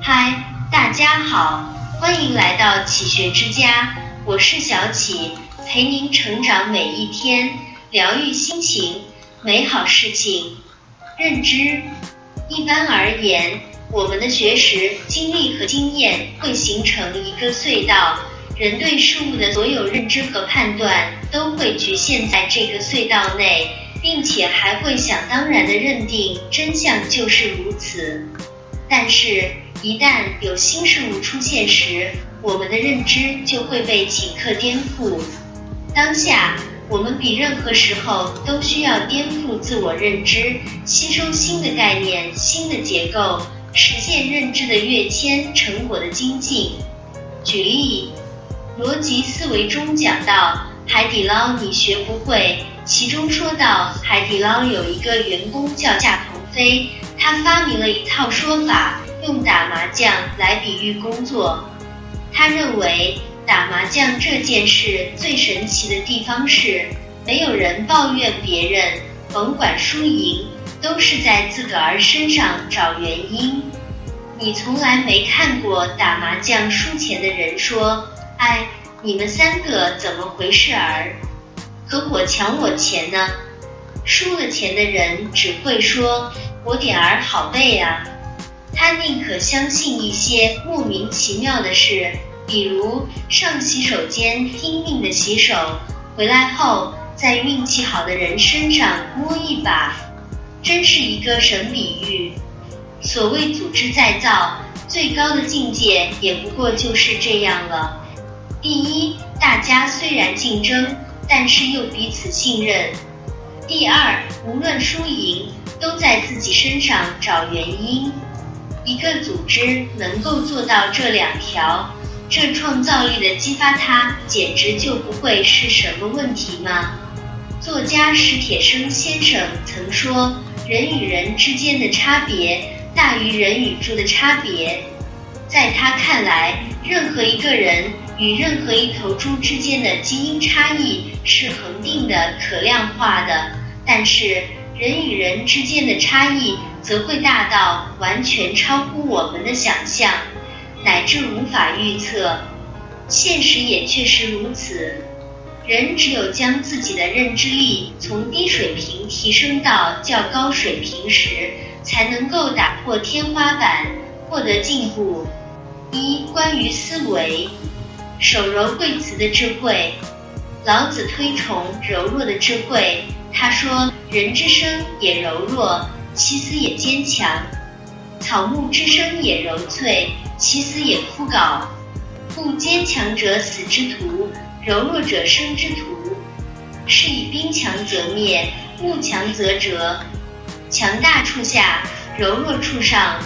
嗨，大家好，欢迎来到启学之家，我是小启，陪您成长每一天，疗愈心情，美好事情。认知，一般而言，我们的学识、经历和经验会形成一个隧道，人对事物的所有认知和判断都会局限在这个隧道内，并且还会想当然的认定真相就是如此。但是，一旦有新事物出现时，我们的认知就会被顷刻颠覆。当下，我们比任何时候都需要颠覆自我认知，吸收新的概念、新的结构，实现认知的跃迁、成果的精进。举例，逻辑思维中讲到海底捞你学不会，其中说到海底捞有一个员工叫夏鹏飞。他发明了一套说法，用打麻将来比喻工作。他认为打麻将这件事最神奇的地方是，没有人抱怨别人，甭管输赢，都是在自个儿身上找原因。你从来没看过打麻将输钱的人说：“哎，你们三个怎么回事儿？可我抢我钱呢？”输了钱的人只会说。我点儿好背啊！他宁可相信一些莫名其妙的事，比如上洗手间拼命的洗手，回来后在运气好的人身上摸一把，真是一个神比喻。所谓组织再造，最高的境界也不过就是这样了。第一，大家虽然竞争，但是又彼此信任。第二，无论输赢，都在自己身上找原因。一个组织能够做到这两条，这创造力的激发，它简直就不会是什么问题吗？作家史铁生先生曾说：“人与人之间的差别大于人与猪的差别。”在他看来，任何一个人与任何一头猪之间的基因差异是恒定的、可量化的。但是人与人之间的差异则会大到完全超乎我们的想象，乃至无法预测。现实也确实如此。人只有将自己的认知力从低水平提升到较高水平时，才能够打破天花板，获得进步。一、关于思维，手柔贵辞的智慧。老子推崇柔弱的智慧。他说：“人之生也柔弱，其死也坚强；草木之生也柔脆，其死也枯槁。故坚强者死之徒，柔弱者生之徒。是以兵强则灭，木强则折。强大处下，柔弱处上。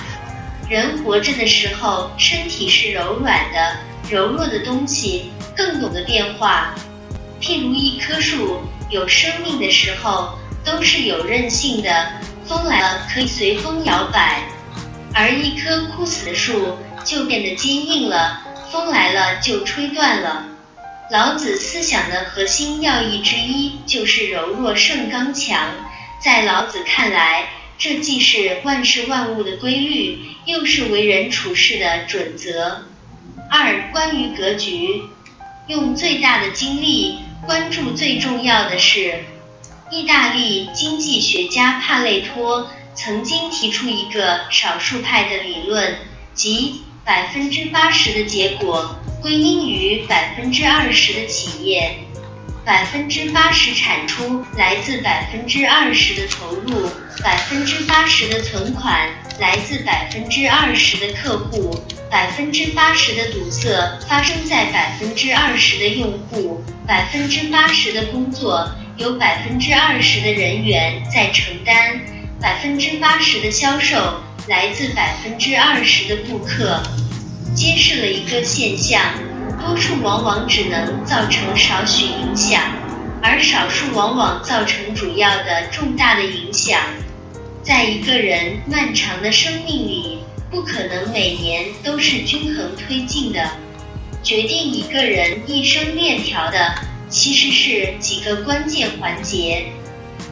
人活着的时候，身体是柔软的，柔弱的东西更懂得变化。譬如一棵树。”有生命的时候都是有韧性的，风来了可以随风摇摆；而一棵枯死的树就变得坚硬了，风来了就吹断了。老子思想的核心要义之一就是柔弱胜刚强，在老子看来，这既是万事万物的规律，又是为人处事的准则。二、关于格局，用最大的精力。关注最重要的事，意大利经济学家帕累托曾经提出一个少数派的理论，即百分之八十的结果归因于百分之二十的企业，百分之八十产出来自百分之二十的投入，百分之八十的存款来自百分之二十的客户。百分之八十的堵塞发生在百分之二十的用户，百分之八十的工作有百分之二十的人员在承担，百分之八十的销售来自百分之二十的顾客。揭示了一个现象：多数往往只能造成少许影响，而少数往往造成主要的重大的影响。在一个人漫长的生命里。不可能每年都是均衡推进的。决定一个人一生链条的，其实是几个关键环节。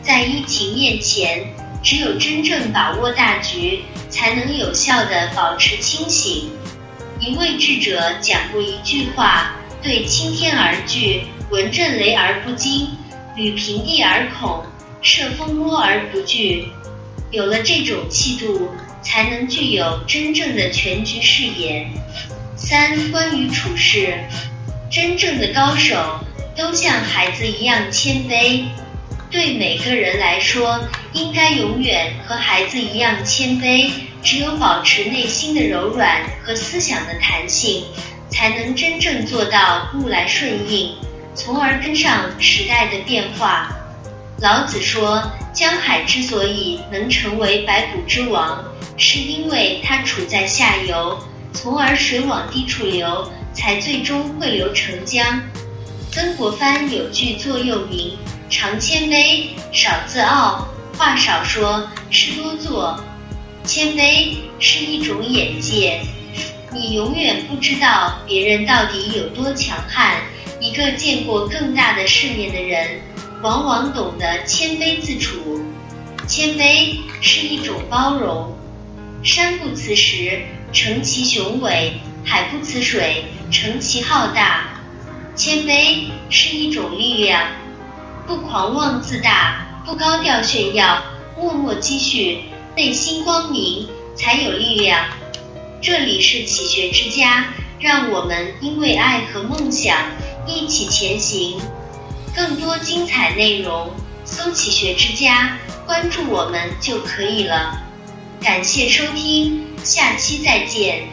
在疫情面前，只有真正把握大局，才能有效地保持清醒。一位智者讲过一句话：“对青天而惧，闻震雷而不惊，履平地而恐，涉风波而不惧。”有了这种气度，才能具有真正的全局视野。三、关于处事，真正的高手都像孩子一样谦卑。对每个人来说，应该永远和孩子一样谦卑。只有保持内心的柔软和思想的弹性，才能真正做到物来顺应，从而跟上时代的变化。老子说，江海之所以能成为百谷之王，是因为它处在下游，从而水往低处流，才最终汇流成江。曾国藩有句座右铭：常谦卑，少自傲。话少说，事多做。谦卑是一种眼界，你永远不知道别人到底有多强悍。一个见过更大的世面的人，往往懂得谦卑自处。谦卑是一种包容。山不辞石，成其雄伟；海不辞水，成其浩大。谦卑是一种力量，不狂妄自大，不高调炫耀，默默积蓄。内心光明，才有力量。这里是启学之家，让我们因为爱和梦想一起前行。更多精彩内容，搜“启学之家”，关注我们就可以了。感谢收听，下期再见。